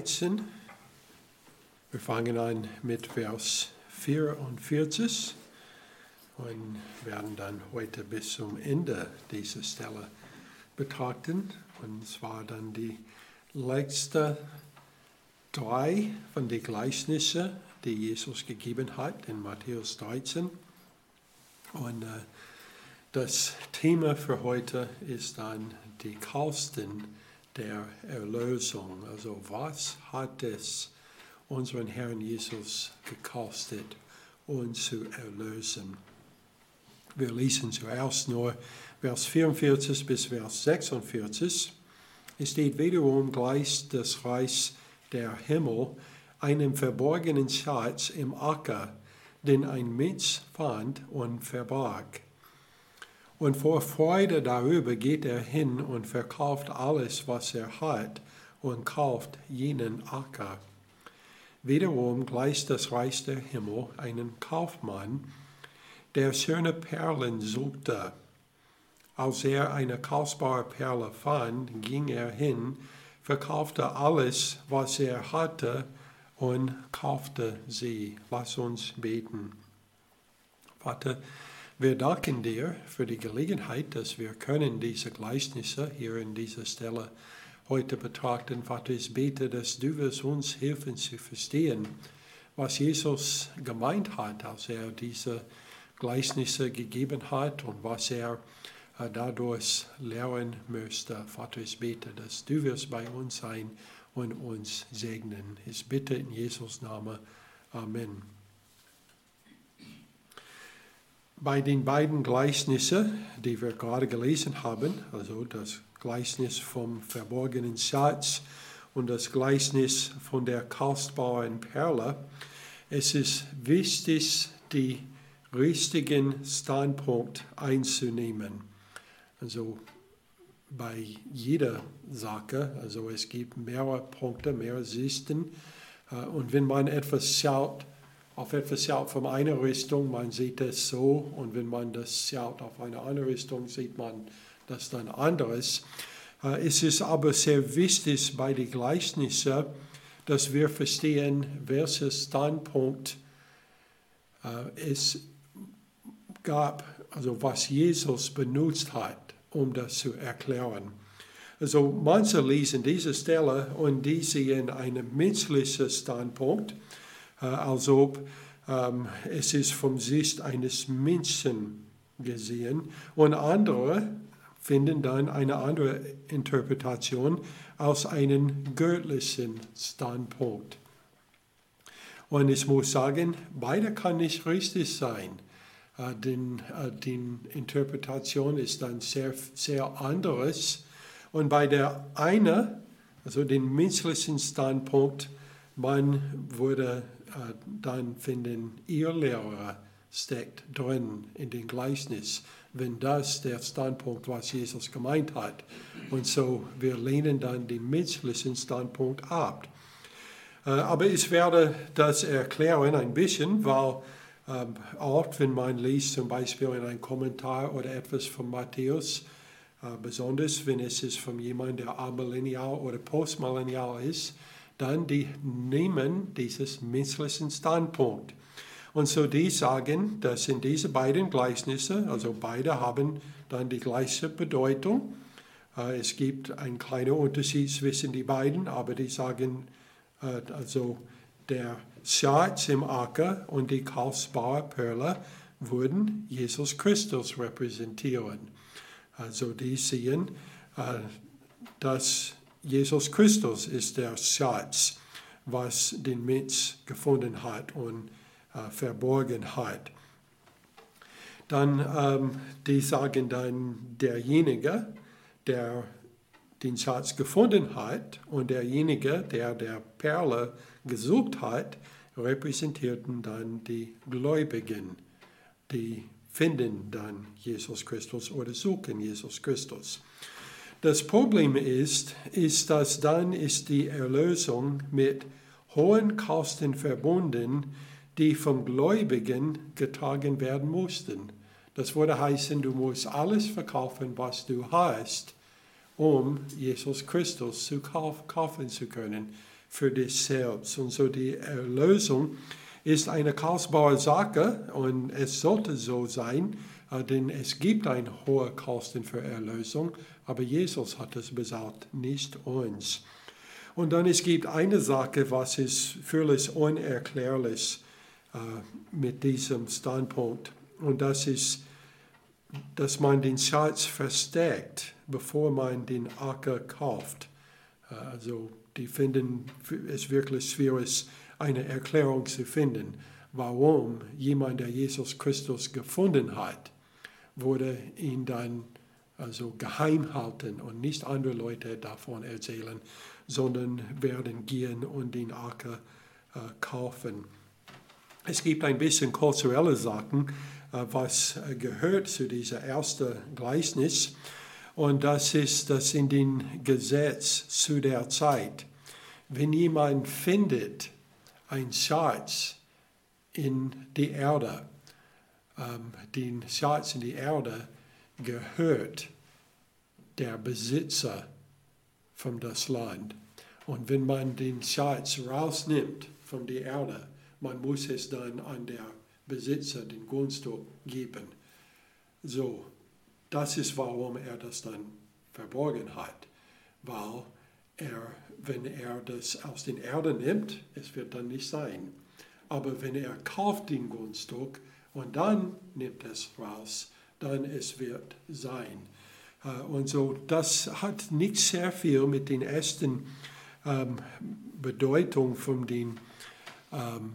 Matthäus 13. Wir fangen an mit Vers 44 und werden dann heute bis zum Ende dieser Stelle betrachten. Und zwar dann die letzte drei von den Gleichnissen, die Jesus gegeben hat in Matthäus 13. Und äh, das Thema für heute ist dann die Kosten der Erlösung. Also was hat es unseren Herrn Jesus gekostet, uns zu erlösen? Wir lesen zuerst nur Vers 44 bis Vers 46. Es steht wiederum gleich das Reich der Himmel einem verborgenen Schatz im Acker, den ein Mensch fand und verbarg. Und vor Freude darüber geht er hin und verkauft alles, was er hat, und kauft jenen Acker. Wiederum gleicht das Reich der Himmel einem Kaufmann, der schöne Perlen suchte. Als er eine kostbare Perle fand, ging er hin, verkaufte alles, was er hatte, und kaufte sie. Lass uns beten. Vater, wir danken dir für die Gelegenheit, dass wir können diese Gleichnisse hier in dieser Stelle heute betrachten. Vater, ich bete, dass du wirst uns helfen zu verstehen, was Jesus gemeint hat, als er diese Gleichnisse gegeben hat und was er äh, dadurch lernen möchte. Vater, ich bete, dass du wirst bei uns sein und uns segnen. Ich bitte in Jesus Namen. Amen. Bei den beiden Gleichnissen, die wir gerade gelesen haben, also das Gleichnis vom verborgenen Schatz und das Gleichnis von der kostbaren Perle, es ist wichtig, die richtigen Standpunkt einzunehmen. Also bei jeder Sache, also es gibt mehrere Punkte, mehrere Sichten. Äh, und wenn man etwas schaut, auf etwas schaut von einer Richtung, man sieht es so, und wenn man das schaut auf eine andere Richtung, sieht man das dann anderes. Äh, es ist aber sehr wichtig bei den Gleichnissen, dass wir verstehen, welcher Standpunkt äh, es gab, also was Jesus benutzt hat, um das zu erklären. Also manche lesen diese Stelle und die sehen einen menschlichen Standpunkt als ob ähm, es ist vom Sicht eines Menschen gesehen und andere finden dann eine andere Interpretation aus einem göttlichen Standpunkt. Und ich muss sagen, beide kann nicht richtig sein. Äh, denn äh, die Interpretation ist dann sehr, sehr anderes. Und bei der einen, also dem menschlichen Standpunkt, man würde äh, dann finden ihr Lehrer steckt drin in den Gleichnis, wenn das der Standpunkt, was Jesus gemeint hat. Und so, wir lehnen dann den menschlichen Standpunkt ab. Äh, aber ich werde das erklären ein bisschen, weil ähm, oft, wenn man liest, zum Beispiel in einem Kommentar oder etwas von Matthäus, äh, besonders wenn es ist von jemandem, der amillennial oder postmillennial ist, dann die nehmen dieses menschlichen Standpunkt. Und so die sagen, dass in diese beiden Gleichnisse, also beide haben dann die gleiche Bedeutung. Äh, es gibt einen kleinen Unterschied zwischen die beiden, aber die sagen, äh, also der Schatz im Acker und die kostbare Perle würden Jesus Christus repräsentieren. Also die sehen, äh, dass Jesus Christus ist der Schatz, was den Mensch gefunden hat und äh, verborgen hat. Dann, ähm, die sagen dann, derjenige, der den Schatz gefunden hat und derjenige, der der Perle gesucht hat, repräsentierten dann die Gläubigen, die finden dann Jesus Christus oder suchen Jesus Christus. Das Problem ist, ist, dass dann ist die Erlösung mit hohen Kosten verbunden, die vom Gläubigen getragen werden mussten. Das würde heißen, du musst alles verkaufen, was du hast, um Jesus Christus zu kaufen zu können für dich selbst. Und so die Erlösung ist eine kostbare Sache und es sollte so sein, denn es gibt eine hohe Kosten für Erlösung, aber Jesus hat es bezahlt, nicht uns. Und dann es gibt eine Sache, was ist völlig unerklärlich äh, mit diesem Standpunkt. Und das ist, dass man den Schatz versteckt, bevor man den Acker kauft. Äh, also die finden es wirklich schwierig, eine Erklärung zu finden, warum jemand, der Jesus Christus gefunden hat, wurde ihn dann also geheim halten und nicht andere Leute davon erzählen, sondern werden gehen und den Acker äh, kaufen. Es gibt ein bisschen kulturelle Sachen, äh, was gehört zu dieser ersten Gleichnis. Und das ist, dass in dem Gesetz zu der Zeit, wenn jemand findet ein Schatz in die Erde, ähm, den Schatz in die Erde gehört der Besitzer von das Land. Und wenn man den Schatz rausnimmt von der Erde, man muss es dann an der Besitzer, den Grundstück, geben. So, das ist, warum er das dann verborgen hat, weil er, wenn er das aus den Erde nimmt, es wird dann nicht sein. Aber wenn er kauft den Grundstück und dann nimmt es raus, dann es wird sein. Äh, und so, das hat nicht sehr viel mit den ersten ähm, Bedeutung von den ähm,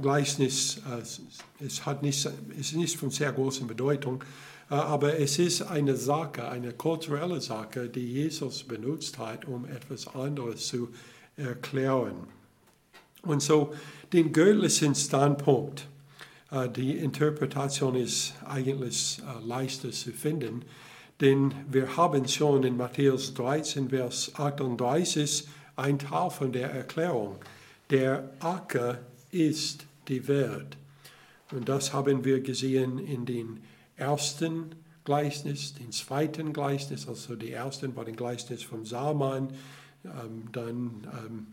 Gleichnis, äh, es hat nicht, ist nicht von sehr großer Bedeutung, äh, aber es ist eine Sache, eine kulturelle Sache, die Jesus benutzt hat, um etwas anderes zu erklären. Und so den göttlichen Standpunkt, die Interpretation ist eigentlich leichter zu finden, denn wir haben schon in Matthäus 13, Vers 38 ein Teil von der Erklärung. Der Acker ist die Welt. Und das haben wir gesehen in den ersten Gleichnis, den zweiten Gleichnis, also die ersten war den Gleichnis vom Saman, ähm, dann ähm,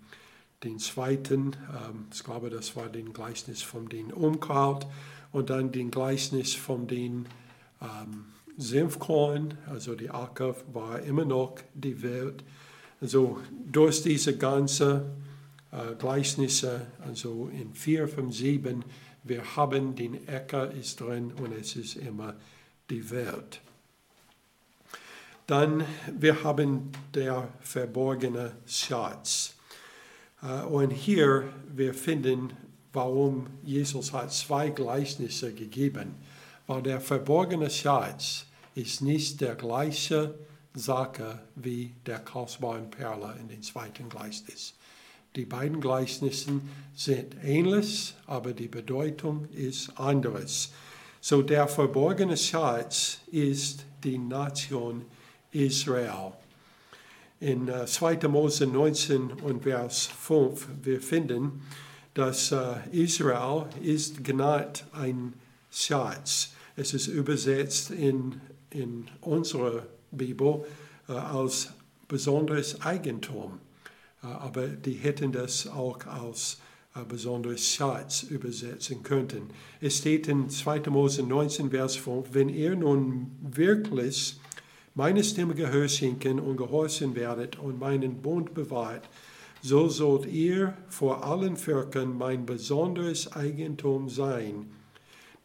den zweiten, ähm, ich glaube, das war den Gleichnis von den Unkraut und dann den Gleichnis von den ähm, Senfkorn, also die Acker war immer noch die Welt. Also durch diese ganze äh, Gleichnisse, also in vier von sieben, wir haben den Äcker ist drin und es ist immer die Welt. Dann wir haben der verborgene Schatz. Äh, und hier wir finden, warum Jesus hat zwei Gleichnisse gegeben. Weil der verborgene Schatz ist nicht der gleiche Sache wie der kostbaren Perle in den zweiten Gleichnis. Die beiden Gleichnisse sind ähnlich, aber die Bedeutung ist anderes. So der verborgene Schatz ist die Nation Israel. In 2. Äh, Mose 19 und Vers 5 wir finden, dass äh, Israel ist genannt ein Schatz. Es ist übersetzt in in unserer Bibel äh, als besonderes Eigentum. Aber die hätten das auch als besonderes Schatz übersetzen könnten. Es steht in 2. Mose 19, Vers 5, wenn ihr nun wirklich meine Stimme Gehör schenken und gehorchen werdet und meinen Bund bewahrt, so sollt ihr vor allen Völkern mein besonderes Eigentum sein.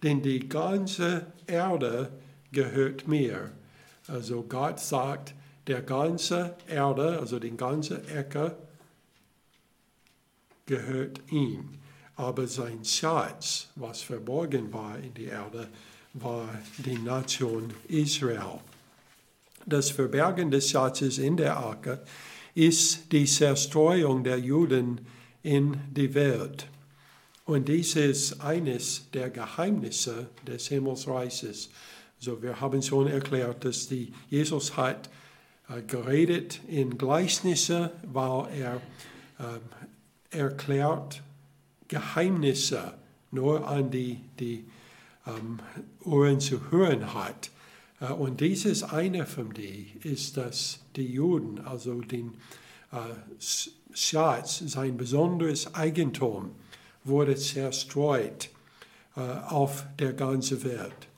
Denn die ganze Erde gehört mir. Also Gott sagt, der ganze Erde, also die ganze Ecke, gehört ihm. Aber sein Schatz, was verborgen war in der Erde, war die Nation Israel. Das Verbergen des Schatzes in der Arke ist die Zerstreuung der Juden in die Welt. Und dies ist eines der Geheimnisse des Himmelsreiches. So, wir haben schon erklärt, dass die, Jesus hat äh, geredet in Gleichnisse, weil er äh, erklärt Geheimnisse nur an die, die ähm, Ohren zu hören hat. Äh, und dieses eine von die ist, dass die Juden, also den Schatz, sein besonderes Eigentum, wurde zerstreut auf der ganzen Welt.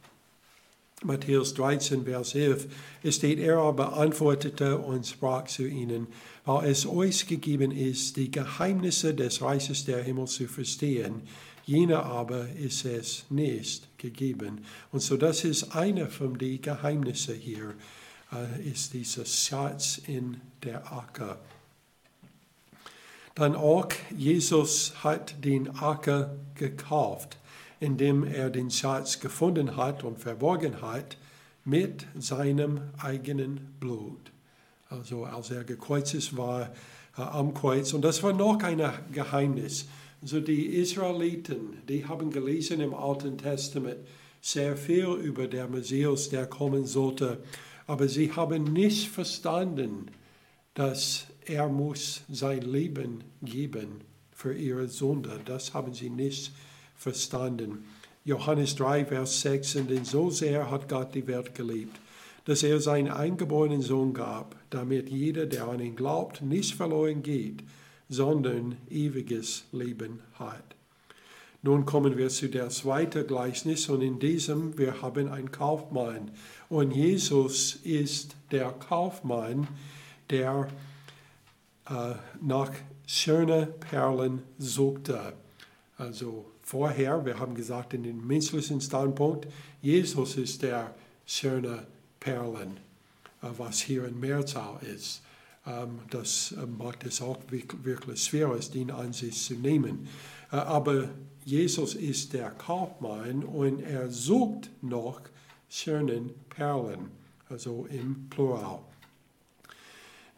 Matthäus 13, Vers 11, es steht, er aber antwortete und sprach zu ihnen, weil es euch gegeben ist, die Geheimnisse des Reiches der Himmel zu verstehen, jener aber ist es nicht gegeben. Und so das ist eine von den Geheimnissen hier, äh, ist dieser Schatz in der Acker. Dann auch, Jesus hat den Acker gekauft, indem er den Schatz gefunden hat und verborgen hat mit seinem eigenen Blut. Also als er gekreuzigt war äh, am Kreuz. Und das war noch ein Geheimnis. Also die Israeliten, die haben gelesen im Alten Testament sehr viel über der Messias, der kommen sollte. Aber sie haben nicht verstanden, dass er muss sein Leben geben für ihre Sünde. Das haben sie nicht verstanden. Johannes 3, Vers 6, denn so sehr hat Gott die Welt geliebt, dass er seinen eingeborenen Sohn gab, damit jeder, der an ihn glaubt, nicht verloren geht, sondern ewiges Leben hat. Nun kommen wir zu der zweiten Gleichnis und in diesem wir haben einen Kaufmann und Jesus ist der Kaufmann, der äh, nach schönen Perlen suchte. Also vorher, wir haben gesagt in dem menschlichen Standpunkt, Jesus ist der schöne Perlen, äh, was hier in Mehrzahl ist. Ähm, das macht es auch wirklich schwer, den an sich zu nehmen. Äh, aber Jesus ist der Kaufmann und er sucht noch schönen Perlen, also im Plural.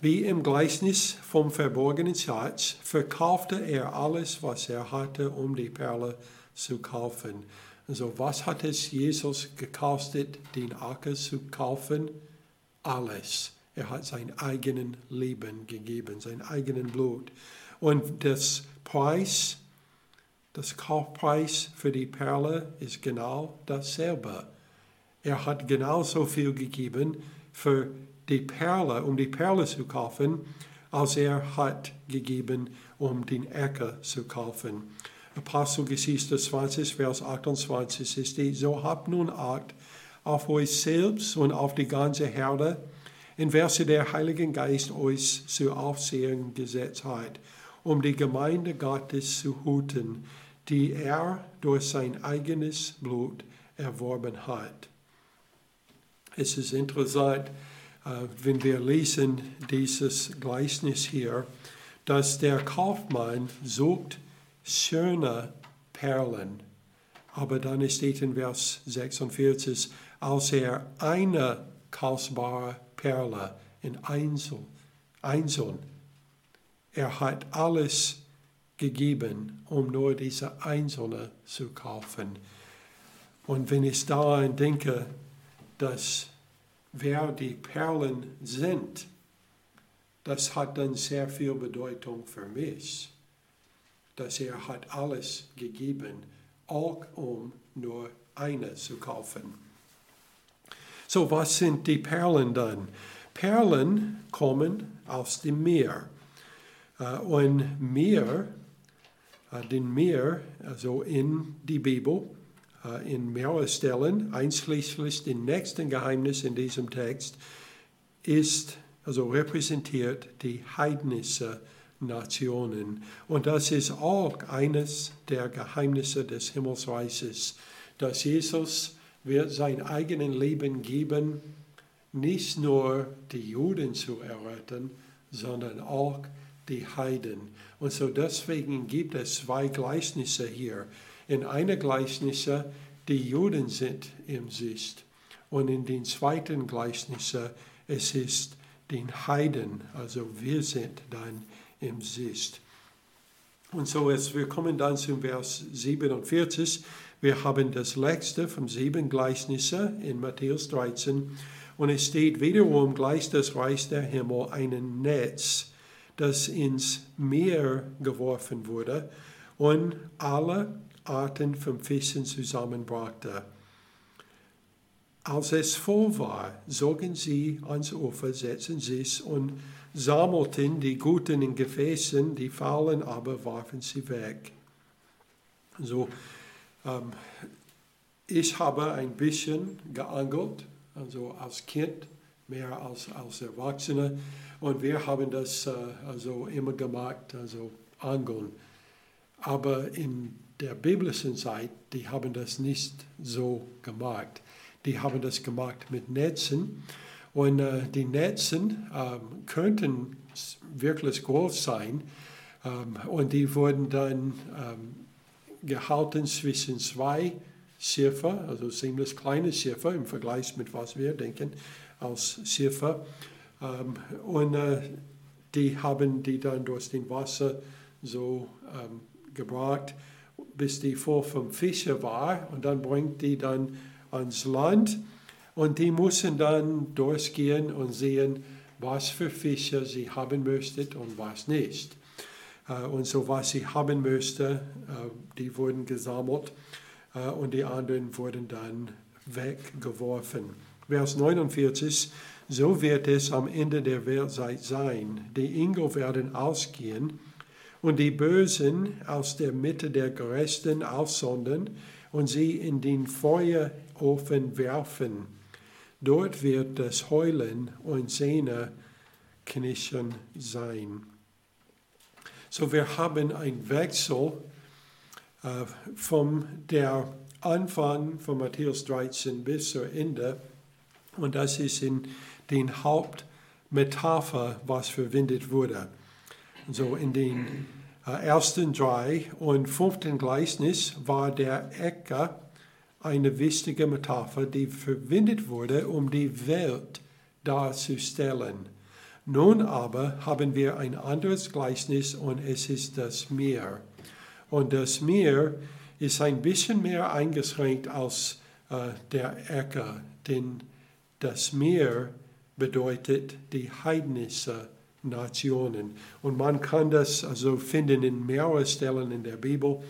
Wie im Gleichnis vom verborgenen Schatz verkaufte er alles, was er hatte, um die Perle zu kaufen. Also was hat es Jesus gekostet, den Acker zu kaufen? Alles. Er hat sein eigenes Leben gegeben, sein eigenes Blut. Und das Preis, das Kaufpreis für die Perle ist genau dasselbe. Er hat genauso viel gegeben für die Perle, um die Perle zu kaufen, als er hat gegeben, um den Äcker zu kaufen. Apostelgeschichte 20, Vers 28 ist die, so habt nun Acht auf euch selbst und auf die ganze Herde, in welche der Heilige Geist euch zu Aufsehen gesetzt hat, um die Gemeinde Gottes zu hüten, die er durch sein eigenes Blut erworben hat. Es ist interessant, wenn wir lesen dieses Gleichnis hier, dass der Kaufmann sucht schöne Perlen. Aber dann steht in Vers 46, als er eine kostbare Perle in Einzel, einzeln, er hat alles gegeben, um nur diese einzelne zu kaufen. Und wenn ich daran denke, dass wer die Perlen sind, das hat dann sehr viel Bedeutung für mich, dass er hat alles gegeben, auch um nur eine zu kaufen. So, was sind die Perlen dann? Perlen kommen aus dem Meer. Äh, und Meer, äh, den Meer, also in die Bibel, äh, in mehreren Stellen, einschließlich dem nächsten Geheimnis in diesem Text, ist, also repräsentiert die heidnische Nationen. Und das ist auch eines der Geheimnisse des Himmelsreiches, dass Jesus wird sein eigenes Leben geben, nicht nur die Juden zu erretten, sondern auch die Heiden. Und so deswegen gibt es zwei Gleichnisse hier in einer Gleichnisse, die Juden sind im Sicht. Und in den zweiten Gleichnisse, es ist den Heiden, also wir sind dann im Sicht. Und so, jetzt, wir kommen dann zum Vers 47. Wir haben das letzte von sieben Gleichnisse in Matthäus 13. Und es steht wiederum gleich das Reich der Himmel ein Netz, das ins Meer geworfen wurde. Und alle Arten von Fischen zusammenbrachte. als es voll war, zogen sie ans Ufer, setzten sich und sammelten die Guten in Gefäßen, die faulen aber warfen sie weg. So, ähm, ich habe ein bisschen geangelt, also als Kind, mehr als als Erwachsener. Und wir haben das äh, also immer gemacht, also angeln. Aber in der biblischen Zeit, die haben das nicht so gemacht. Die haben das gemacht mit Netzen. Und äh, die Netzen ähm, könnten wirklich groß sein. Ähm, und die wurden dann ähm, gehalten zwischen zwei Schiffer, also ziemlich kleine Schiffer im Vergleich mit was wir denken als Schiffer. Ähm, und äh, die haben die dann durch den Wasser so ähm, gebracht, bis die voll vom Fische war. Und dann bringt die dann ans Land. Und die müssen dann durchgehen und sehen, was für Fische sie haben möchten und was nicht. Äh, und so was sie haben möchten, äh, die wurden gesammelt äh, und die anderen wurden dann weggeworfen. Vers 49, so wird es am Ende der Weltzeit sein. Die Engel werden ausgehen und die Bösen aus der Mitte der Gerechten aussondern und sie in den Feuerofen werfen. Dort wird das Heulen und Zähneknirschen sein. So wir haben einen Wechsel äh, vom der Anfang von Matthäus 13 bis zum Ende und das ist in den Hauptmetapher, was verwendet wurde. So in den äh, ersten drei und fünften Gleichnis war der Äcker eine wichtige Metapher, die verwendet wurde, um die Welt darzustellen. Nun aber haben wir ein anderes Gleichnis und es ist das Meer. Und das Meer ist ein bisschen mehr eingeschränkt als äh, der Äcker, denn das Meer bedeutet die heidnische Nationen. Und man kann das also finden in mehreren Stellen in der Bibel,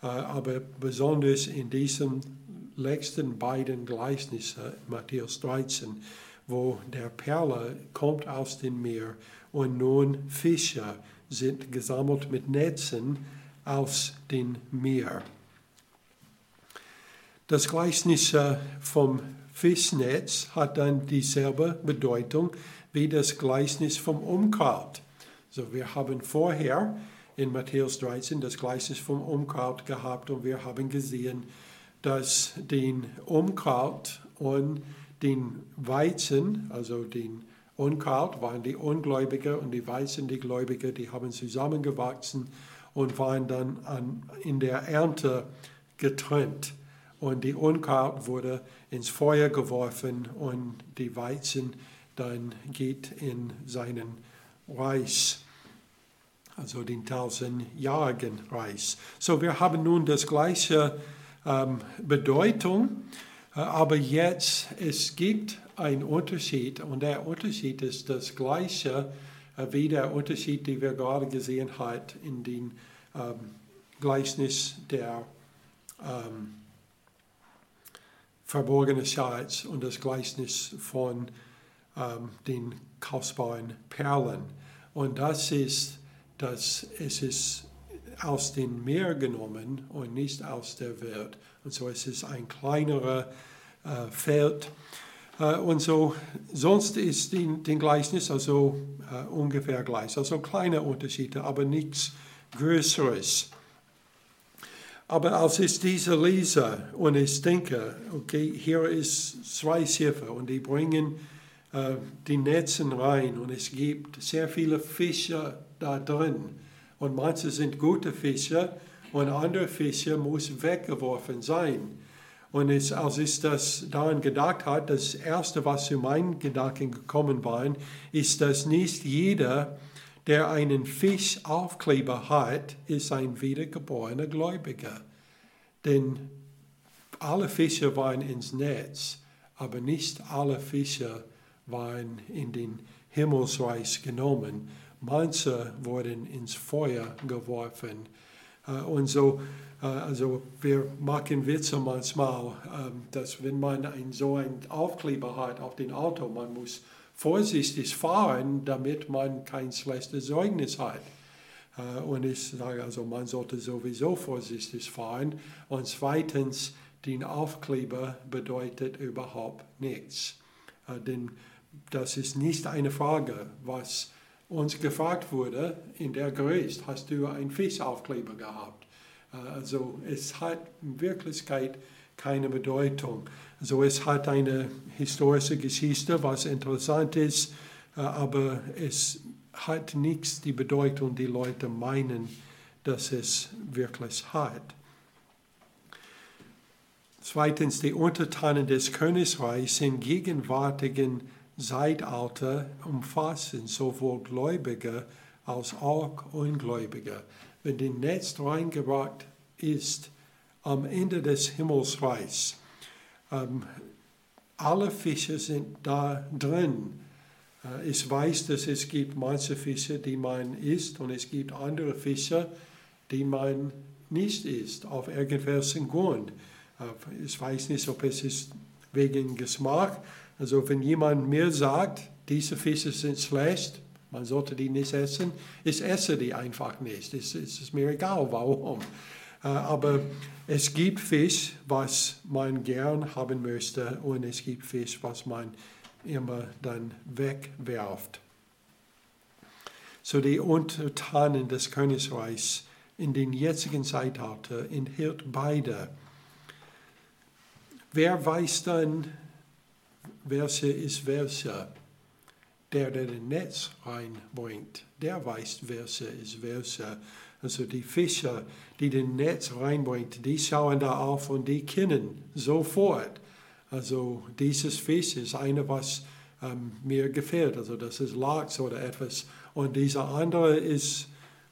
äh, aber besonders in diesen letzten beiden Gleichnissen, Matthäus 13, wo der Perle kommt aus dem Meer und nun Fische sind gesammelt mit Netzen aus dem Meer. Das Gleichnis äh, vom Fischnetz hat dann dieselbe Bedeutung wie das Gleichnis vom Umkraut. So, wir haben vorher in Matthäus 13 das Gleichnis vom Umkraut gehabt und wir haben gesehen, dass den Umkraut und den Weizen, also den Unkraut waren die Ungläubige und die Weizen die Gläubige, die haben zusammengewachsen und waren dann an, in der Ernte getrennt. Und die Unkraut wurde ins Feuer geworfen und die Weizen dann geht in seinen Reis, also den tausendjährigen Reis. So, wir haben nun das gleiche ähm, Bedeutung, aber jetzt es gibt einen Unterschied und der Unterschied ist das gleiche äh, wie der Unterschied, den wir gerade gesehen haben in dem ähm, Gleichnis der ähm, verborgene Schatz und das Gleichnis von ähm, den kostbaren Perlen. Und das ist, dass es ist aus dem Meer genommen und nicht aus der Welt. Und so es ist ein kleinerer äh, Feld. Äh, und so, sonst ist den Gleichnis also äh, ungefähr gleich. Also kleine Unterschiede, aber nichts Größeres. Aber als ich diese lese und ich denke, okay, hier ist zwei Schiffe und die bringen äh, die Netzen rein und es gibt sehr viele Fische da drin. Und manche sind gute Fische und andere Fische müssen weggeworfen sein. Und es, als ich das daran gedacht habe, das Erste, was zu meinen Gedanken gekommen war, ist, dass nicht jeder der einen Fischaufkleber hat, ist ein wiedergeborener Gläubiger. Denn alle Fische waren ins Netz, aber nicht alle Fische waren in den Himmelsreich genommen. Manche wurden ins Feuer geworfen. Und so, also wir machen Witze manchmal, dass wenn man so einen Aufkleber hat auf dem Auto, man muss vorsichtig fahren, damit man kein schlechtes Zeugnis hat. Und ich sage also, man sollte sowieso vorsichtig fahren. Und zweitens, den Aufkleber bedeutet überhaupt nichts. Denn das ist nicht eine Frage, was uns gefragt wurde in der Gericht, hast du einen Fischaufkleber gehabt? Also es hat in Wirklichkeit keine Bedeutung. Also es hat eine historische Geschichte, was interessant ist, aber es hat nichts die Bedeutung, die Leute meinen, dass es wirklich hat. Zweitens, die Untertanen des Königreichs im gegenwärtigen Zeitalter umfassen sowohl Gläubige als auch Ungläubige. Wenn die Netz reingebracht ist am Ende des Himmelsreichs, ähm, alle Fische sind da drin äh, ich weiß, dass es gibt manche Fische, die man isst und es gibt andere Fische, die man nicht isst, auf irgendwelchen Grund. Äh, ich weiß nicht, ob es ist wegen Geschmack. Also wenn jemand mir sagt, diese Fische sind schlecht, man sollte die nicht essen, ich esse die einfach nicht. Es, es ist mir egal, warum. Äh, aber es gibt Fisch, was man gern haben möchte und es gibt Fisch, was man immer dann wegwerft. So die Untertanen des Königreichs in den jetzigen Zeitalter enthielt beide. Wer weiß dann, welche ist welche? Der, der den Netz reinbringt, der weiß, welche ist welche. Also die Fischer, die den Netz reinbringt, die schauen da auf und die kennen sofort, also dieses Fisch ist eine, was ähm, mir gefällt. Also das ist Lachs oder etwas. Und dieser andere ist,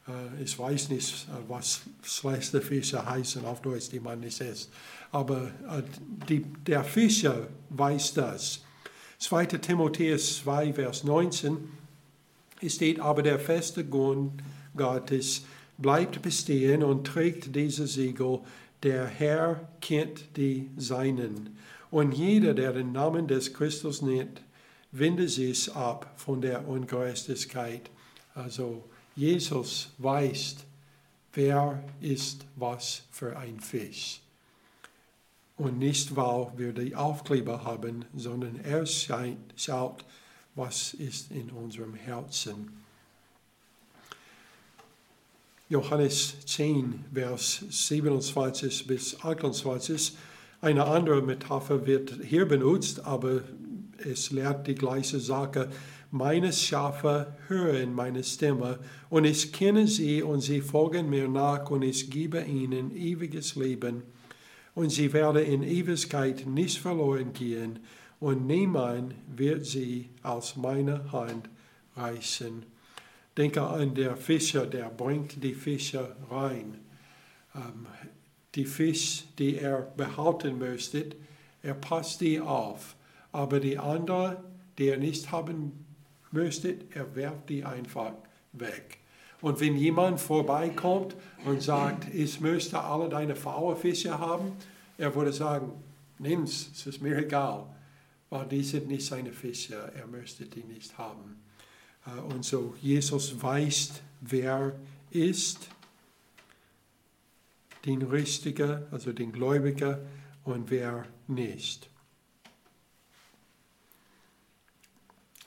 äh, ich weiß nicht, äh, was schlechte Fische heißen auf Deutsch, die man nicht isst. Aber äh, die, der Fischer weiß das. 2. Timotheus 2, Vers 19 steht, aber der feste Grund Gottes bleibt bestehen und trägt dieses Siegel, der Herr kennt die Seinen. Und jeder, der den Namen des Christus nennt, wendet sich ab von der Ungerechtigkeit. Also Jesus weiß, wer ist was für ein Fisch. Und nicht, weil wir die Aufkleber haben, sondern er schaut, was ist in unserem Herzen. Johannes 10, Vers 27 bis 28 eine andere Metapher wird hier benutzt, aber es lehrt die gleiche Sache. Meine Schafe hören meine Stimme und ich kenne sie und sie folgen mir nach und ich gebe ihnen ewiges Leben und sie werden in Ewigkeit nicht verloren gehen und niemand wird sie aus meiner Hand reißen. Denke an der Fischer, der bringt die Fische rein. Ähm, die Fisch, die er behalten möchte, er passt die auf. Aber die andere, die er nicht haben möchte, er werft die einfach weg. Und wenn jemand vorbeikommt und sagt, ich möchte alle deine Fische haben, er würde sagen, nimm's, es ist mir egal, weil die sind nicht seine Fische, er möchte die nicht haben. Äh, und so, Jesus weiß, wer ist den Richtigen, also den Gläubigen und wer nicht.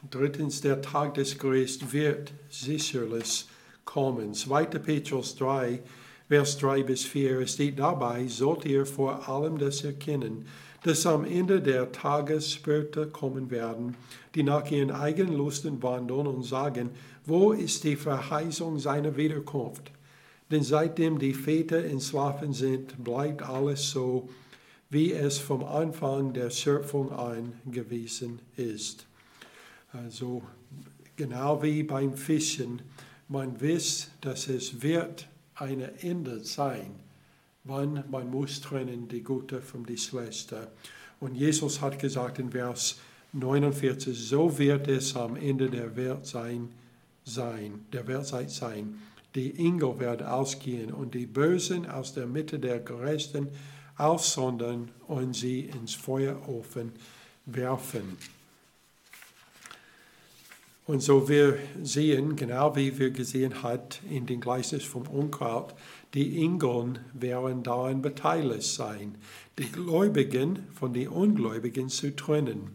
Drittens, der Tag des Gerichts wird sicherlich kommen. 2. Petrus 3, Vers 3 bis 4 steht dabei, sollt ihr vor allem das erkennen, dass am Ende der Tagesspötter kommen werden, die nach ihren eigenen Lusten wandeln und sagen, wo ist die Verheißung seiner Wiederkunft? Denn seitdem die Väter entschlafen sind, bleibt alles so, wie es vom Anfang der Schöpfung an gewesen ist. Also genau wie beim Fischen, man weiß, dass es wird eine Ende sein, wann man muss trennen die Gute vom die Schlechte. Und Jesus hat gesagt in Vers 49, so wird es am Ende der Welt sein, sein, der Weltzeit sein die Engel werden ausgehen und die Bösen aus der Mitte der Gerechten aussondern und sie ins Feuerofen werfen. Und so wir sehen, genau wie wir gesehen hat in den Gleichnis vom Unkraut, die Engel werden daran beteiligt sein, die Gläubigen von den Ungläubigen zu trennen.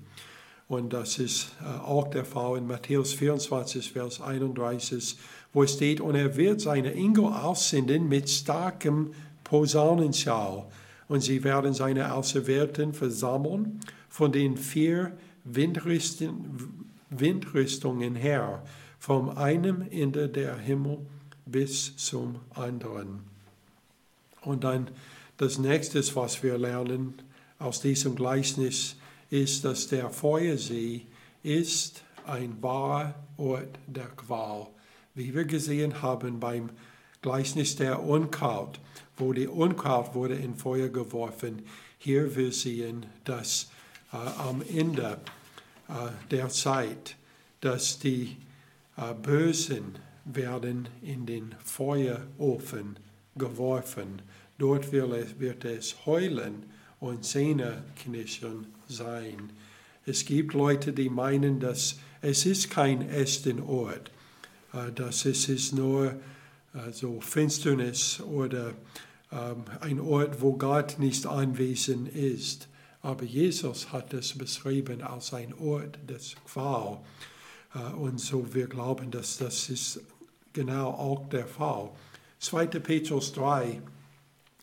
Und das ist äh, auch der Fall in Matthäus 24, Vers 31, wo es steht, und er wird seine Engel aussenden mit starkem Posaunenschall. Und sie werden seine Auserwählten versammeln von den vier Windrichten, Windrüstungen her, vom einem Ende der Himmel bis zum anderen. Und dann das nächste, was wir lernen aus diesem Gleichnis, ist, dass der Feuersee ist ein wahrer Ort der Qual, wie wir gesehen haben beim Gleichnis der Unkraut, wo die Unkraut wurde in Feuer geworfen. Hier wir sehen, dass äh, am Ende der Zeit, dass die äh, Bösen werden in den Feuerofen geworfen. Dort wird es heulen und Zähneknirschen sein. Es gibt Leute, die meinen, dass es ist kein echten Ort, äh, dass es ist nur so Finsternis oder ähm, ein Ort, wo Gott nicht anwesend ist. Aber Jesus hat es beschrieben als ein Ort des Qual. Äh, und so wir glauben, dass das ist genau auch der Fall. 2. Petrus 3,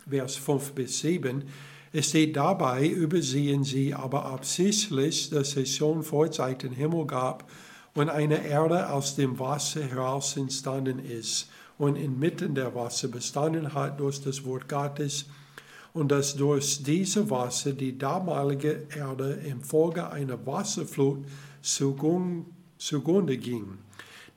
Vers 5 bis 7. Es steht dabei, übersehen sie aber absichtlich, dass es schon vor Zeiten Himmel gab und eine Erde aus dem Wasser heraus entstanden ist und inmitten der Wasser bestanden hat durch das Wort Gottes und dass durch diese Wasser die damalige Erde infolge einer Wasserflut zugrunde ging.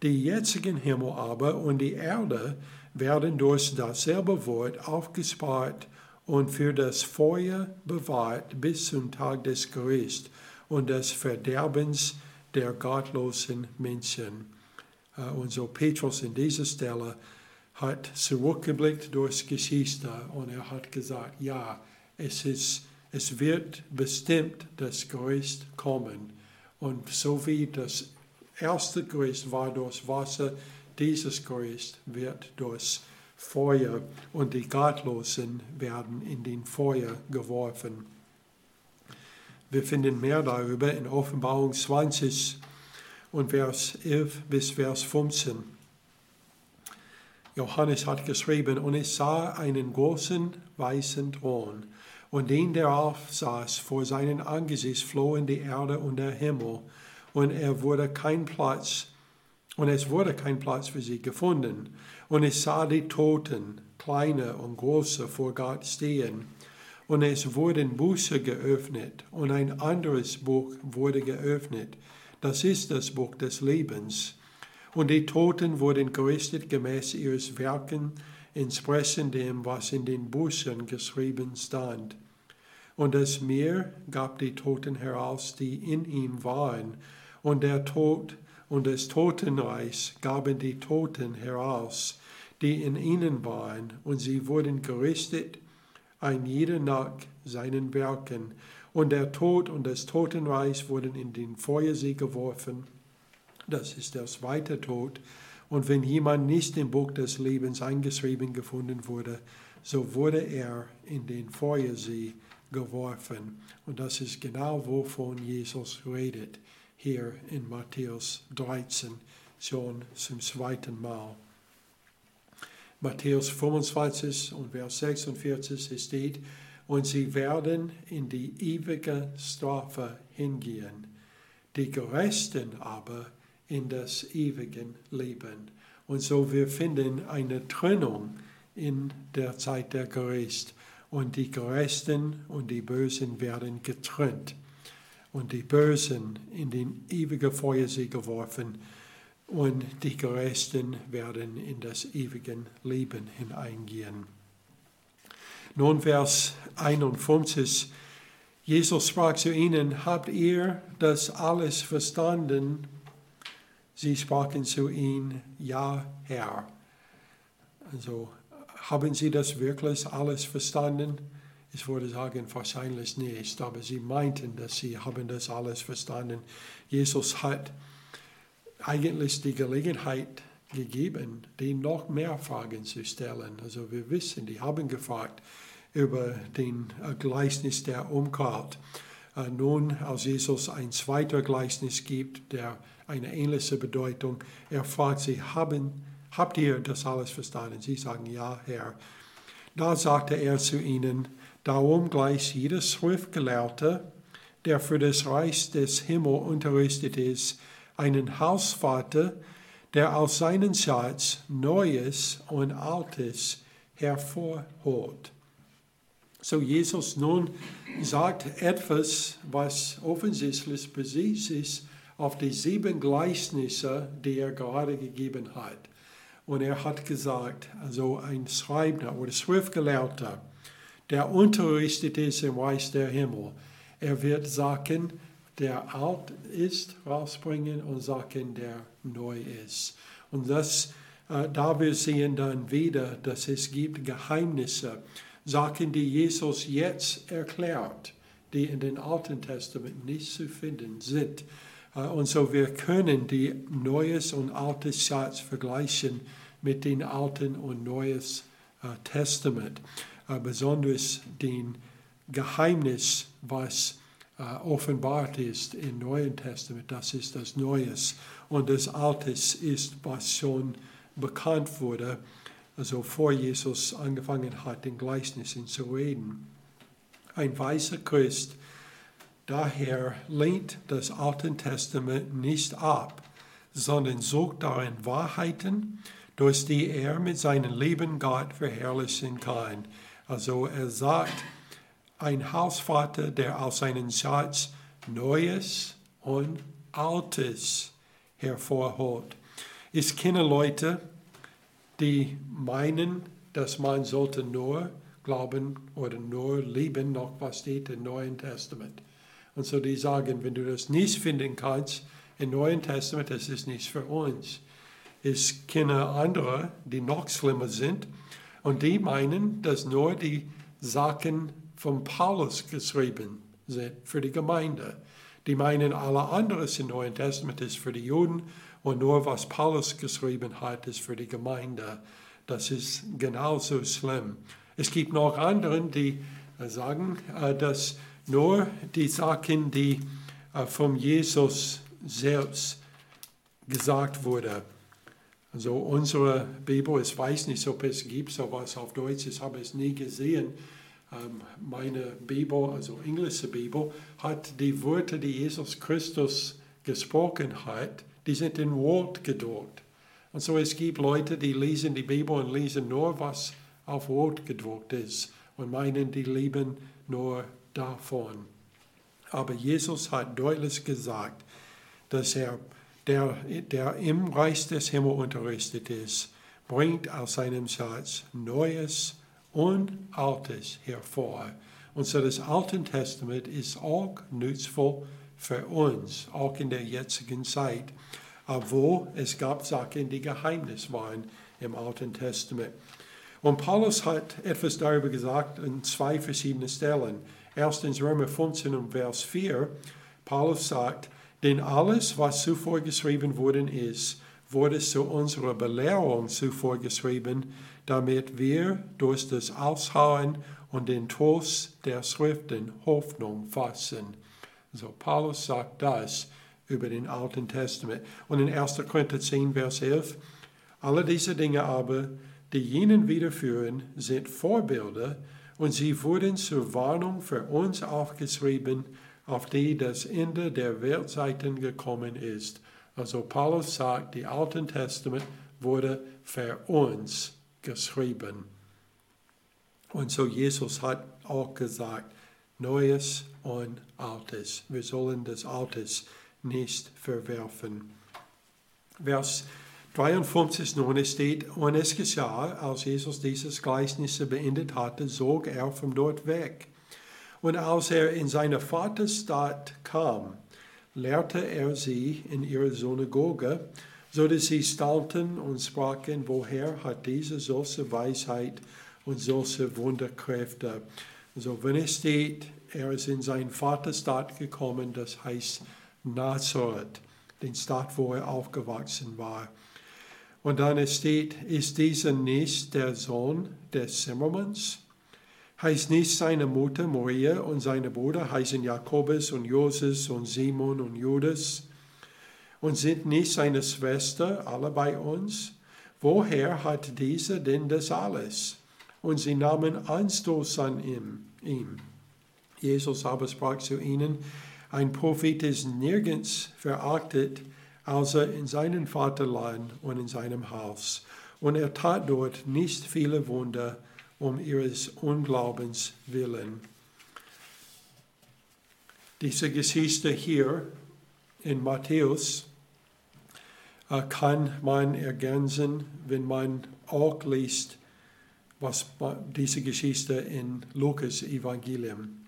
Die jetzigen Himmel aber und die Erde werden durch dasselbe Wort aufgespart und für das Feuer bewahrt bis zum Tag des Gerichts und des Verderbens der gottlosen Menschen. Äh, und so Petrus in dieser Stelle hat zurückgeblickt durch Geschichte und er hat gesagt, ja, es, ist, es wird bestimmt das Gericht kommen. Und so wie das erste Gericht war durch Wasser, dieses Gericht wird durch Feuer und die Gottlosen werden in den Feuer geworfen. Wir finden mehr darüber in Offenbarung 20 und Vers 11 bis Vers 15. Johannes hat geschrieben, und ich sah einen großen weißen Thron, und den, der auf saß, vor seinen Angesicht flohen die Erde und der Himmel, und er wurde kein Platz, und es wurde kein Platz für sie gefunden. Und ich sah die Toten, kleine und große, vor Gott stehen. Und es wurden Buße geöffnet, und ein anderes Buch wurde geöffnet. Das ist das Buch des Lebens. Und die Toten wurden gerichtet gemäß ihres Werken, entsprechend dem, was in den Büchern geschrieben stand. Und das Meer gab die Toten heraus, die in ihm waren, und der Tod und das Totenreich gaben die Toten heraus, die in ihnen waren, und sie wurden gerichtet, ein jeder nach seinen Werken. Und der Tod und das Totenreich wurden in den Feuersee geworfen. Das ist der zweite Tod. Und wenn jemand nicht im Buch des Lebens eingeschrieben gefunden wurde, so wurde er in den Feuersee geworfen. Und das ist genau, wovon Jesus redet, hier in Matthäus 13, schon zum zweiten Mal. Matthäus 25 und Vers 46 steht, und sie werden in die ewige Strafe hingehen. Die Gerechten aber in das ewige Leben. Und so wir finden eine Trennung in der Zeit der Gericht. Und die Gerechten und die Bösen werden getrennt. Und die Bösen in den ewigen Feuersee geworfen. Und die Gerechten werden in das ewige Leben hineingehen. Nun Vers 51. Jesus sprach zu ihnen, habt ihr das alles verstanden? Sie sprachen zu ihm, ja, Herr. Also haben Sie das wirklich alles verstanden? Ich würde sagen, wahrscheinlich nicht, aber sie meinten, dass sie haben das alles verstanden. Jesus hat eigentlich die Gelegenheit gegeben, denen noch mehr Fragen zu stellen. Also wir wissen, die haben gefragt über den Gleichnis der Umkehr. Äh, nun, als Jesus ein zweiter Gleichnis gibt, der eine ähnliche Bedeutung, er fragt sie, haben, habt ihr das alles verstanden? Sie sagen, ja, Herr. Da sagte er zu ihnen, Darum gleich jeder Schriftgelehrte, der für das Reich des Himmels unterrichtet ist, einen Hausvater, der aus seinem Schatz Neues und Altes hervorholt. So Jesus nun sagt etwas, was offensichtlich Besitz ist auf die sieben Gleichnisse, die er gerade gegeben hat. Und er hat gesagt, also ein Schreibender oder Schriftgelehrter, der unterrichtet ist im Reich der Himmel. Er wird sagen, der alt ist, rausbringen und sagen, der neu ist. Und das, äh, da wir sehen dann wieder, dass es gibt Geheimnisse, Sachen, die Jesus jetzt erklärt, die in den Alten Testament nicht zu finden sind. Äh, und so wir können die Neues und Altes Schatz vergleichen mit den Alten und Neues äh, Testament besonders den Geheimnis, was äh, offenbart ist im Neuen Testament, das ist das Neues. Und das Altes ist, was schon bekannt wurde, also vor Jesus angefangen hat, in Gleichnissen zu reden. Ein weißer Christ daher lehnt das Alte Testament nicht ab, sondern sucht darin Wahrheiten, durch die er mit seinem Leben Gott verherrlichen kann. Also er sagt, ein Hausvater, der aus seinem Schatz Neues und Altes hervorholt. Ich kenne Leute, die meinen, dass man sollte nur glauben oder nur lieben, noch was steht im Neuen Testament. Und so die sagen, wenn du das nicht finden kannst im Neuen Testament, das ist nicht für uns. Ich kenne andere, die noch schlimmer sind und die meinen, dass nur die Sachen von Paulus geschrieben sind für die Gemeinde. Die meinen, alle anderes im Neuen Testament ist für die Juden und nur was Paulus geschrieben hat, ist für die Gemeinde. Das ist genauso schlimm. Es gibt noch andere, die äh, sagen, äh, dass nur die Sachen, die äh, von Jesus selbst gesagt wurden, also unsere Bibel, ich weiß nicht, ob es gibt sowas auf Deutsch, ich habe es nie gesehen. Ähm, meine Bibel, also englische Bibel, hat die Worte, die Jesus Christus gesprochen hat, die sind in Wort gedruckt. Und so es gibt Leute, die lesen die Bibel und lesen nur, was auf Wort gedruckt ist und meinen, die leben nur davon. Aber Jesus hat deutlich gesagt, dass er der, der im Reich des Himmels unterrichtet ist, bringt aus seinem Schatz Neues und Altes hervor. Und so das Alte Testament ist auch nützvoll für uns, auch in der jetzigen Zeit, wo es gab Sachen, die Geheimnis waren im Alten Testament. Und Paulus hat etwas darüber gesagt in zwei verschiedenen Stellen. Erstens Römer 15 und Vers 4. Paulus sagt, denn alles, was zuvor geschrieben worden ist, wurde zu unserer Belehrung zuvor geschrieben, damit wir durch das Aushauen und den Trost der Schriften Hoffnung fassen. So Paulus sagt das über den Alten Testament. Und in 1. Korinther 10, Vers 11, alle diese Dinge aber, die jenen wiederführen, sind Vorbilder und sie wurden zur Warnung für uns aufgeschrieben, auf die das Ende der Weltzeiten gekommen ist. Also Paulus sagt, die Alten Testament wurde für uns geschrieben. Und so Jesus hat auch gesagt, Neues und Altes. Wir sollen das Altes nicht verwerfen. Vers 53 nun steht, und es geschah, als Jesus dieses Gleichnis beendet hatte, zog er von dort weg und als er in seine Vaterstadt kam, lehrte er sie in ihrer Synagoge, so dass sie staunten und sprachen, woher hat diese solche Weisheit und solche Wunderkräfte? Also wenn es steht, er ist in seinen Vaterstadt gekommen, das heißt Nazareth, den Stadt, wo er aufgewachsen war. Und dann es steht, ist dieser nicht der Sohn des Zimmermanns? Heißt nicht seine Mutter Maria und seine Brüder heißen Jakobus und Joses und Simon und Judas? Und sind nicht seine Schwester alle bei uns? Woher hat dieser denn das alles? Und sie nahmen Anstoß an ihm. ihm. Jesus aber sprach zu ihnen, ein Prophet ist nirgends verachtet, außer in seinem Vaterland und in seinem Haus. Und er tat dort nicht viele Wunder um ihres Unglaubens willen. Diese Geschichte hier in Matthäus äh, kann man ergänzen, wenn man auch liest, was diese Geschichte in Lukas Evangelium.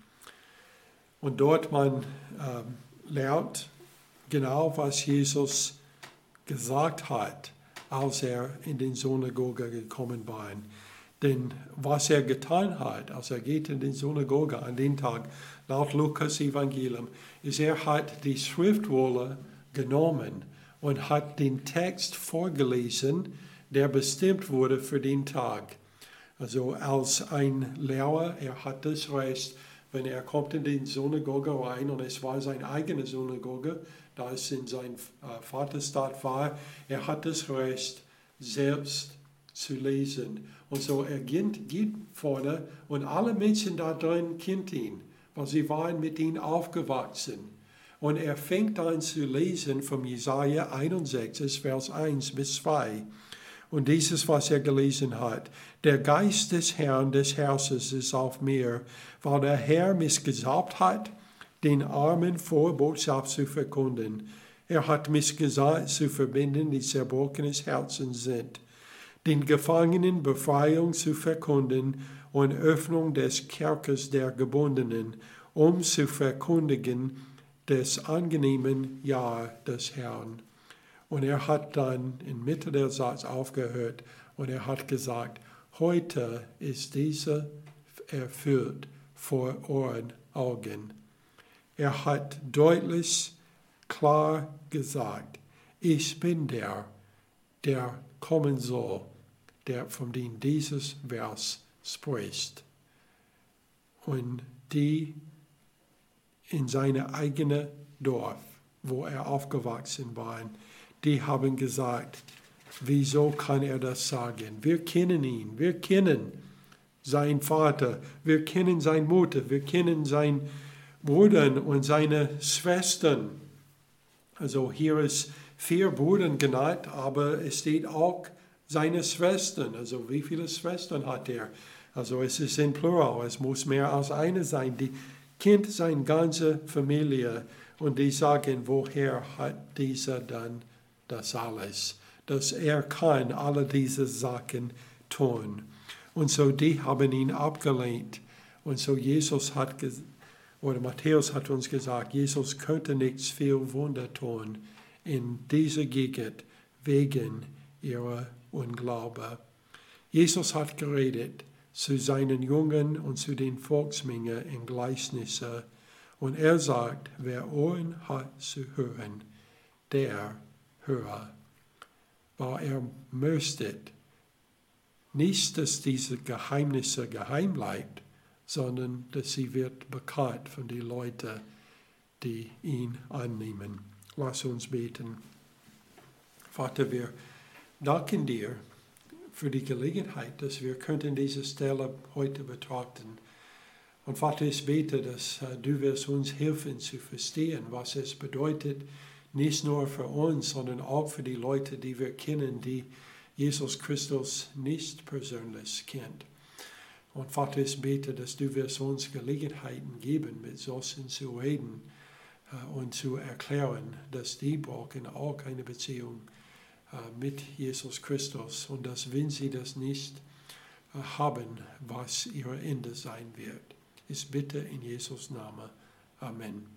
Und dort man äh, lernt genau, was Jesus gesagt hat, als er in den Synagoge gekommen war. Denn was er getan hat, als er geht in die Synagoge an den Tag, laut Lukas Evangelium, ist, er hat die Schriftwolle genommen und hat den Text vorgelesen, der bestimmt wurde für den Tag. Also als ein Lehrer, er hat das Recht, wenn er kommt in die Synagoge rein und es war seine eigene Synagoge, da es in sein äh, Vaterstadt war, er hat das Recht, selbst zu lesen. Und so er geht, geht vorne und alle Menschen da drin kennt ihn, weil sie waren mit ihm aufgewachsen. Und er fängt an zu lesen vom Jesaja 61, Vers 1 bis 2. Und dieses, was er gelesen hat. Der Geist des Herrn, des Herrschers, ist auf mir, weil der Herr mich gesalbt hat, den Armen Vorbotschaft zu verkunden. Er hat mich gesagt, zu verbinden, die zerbrochenes Herzen sind, den Gefangenen Befreiung zu verkunden und Öffnung des Kerkers der Gebundenen, um zu verkündigen, des angenehmen Jahr des Herrn. Und er hat dann in Mitte der Satz aufgehört und er hat gesagt, heute ist dieser erfüllt vor euren Augen. Er hat deutlich, klar gesagt, ich bin der, der kommen soll, der von dem dieses Vers spricht. Und die in seine eigene Dorf, wo er aufgewachsen war. Die haben gesagt, wieso kann er das sagen? Wir kennen ihn, wir kennen seinen Vater, wir kennen seine Mutter, wir kennen seine Brüder und seine Schwestern. Also hier ist vier Brüder genannt, aber es steht auch seine Schwestern. Also wie viele Schwestern hat er? Also es ist in Plural, es muss mehr als eine sein. Die kennt seine ganze Familie und die sagen, woher hat dieser dann das alles? Dass er kann alle diese Sachen tun. Und so die haben ihn abgelehnt. Und so Jesus hat, oder Matthäus hat uns gesagt, Jesus könnte nichts viel Wunder tun in dieser Gegend wegen ihrer Unglaube. Jesus hat geredet zu seinen Jungen und zu den Volksmengen in Gleichnisse. Und er sagt, wer Ohren hat zu hören, der höre. Weil er möchte nicht, dass diese Geheimnisse geheim bleibt, sondern dass sie wird bekannt von den Leuten, die ihn annehmen. Lass uns beten. Vater, wir danken dir für die Gelegenheit, dass wir könnten diese Stelle heute betrachten. Und Vater, ich bete, dass uh, du wirst uns helfen zu verstehen, was es bedeutet, nicht nur für uns, sondern auch für die Leute, die wir kennen, die Jesus Christus nicht persönlich kennt. Und Vater, ich bete, dass du wirst uns Gelegenheiten geben, mit solchen zu reden uh, und zu erklären, dass die brauchen auch eine Beziehung äh, mit Jesus Christus und dass, wenn sie das nicht äh, haben, was ihr Ende sein wird. Ich bitte in Jesus Namen. Amen.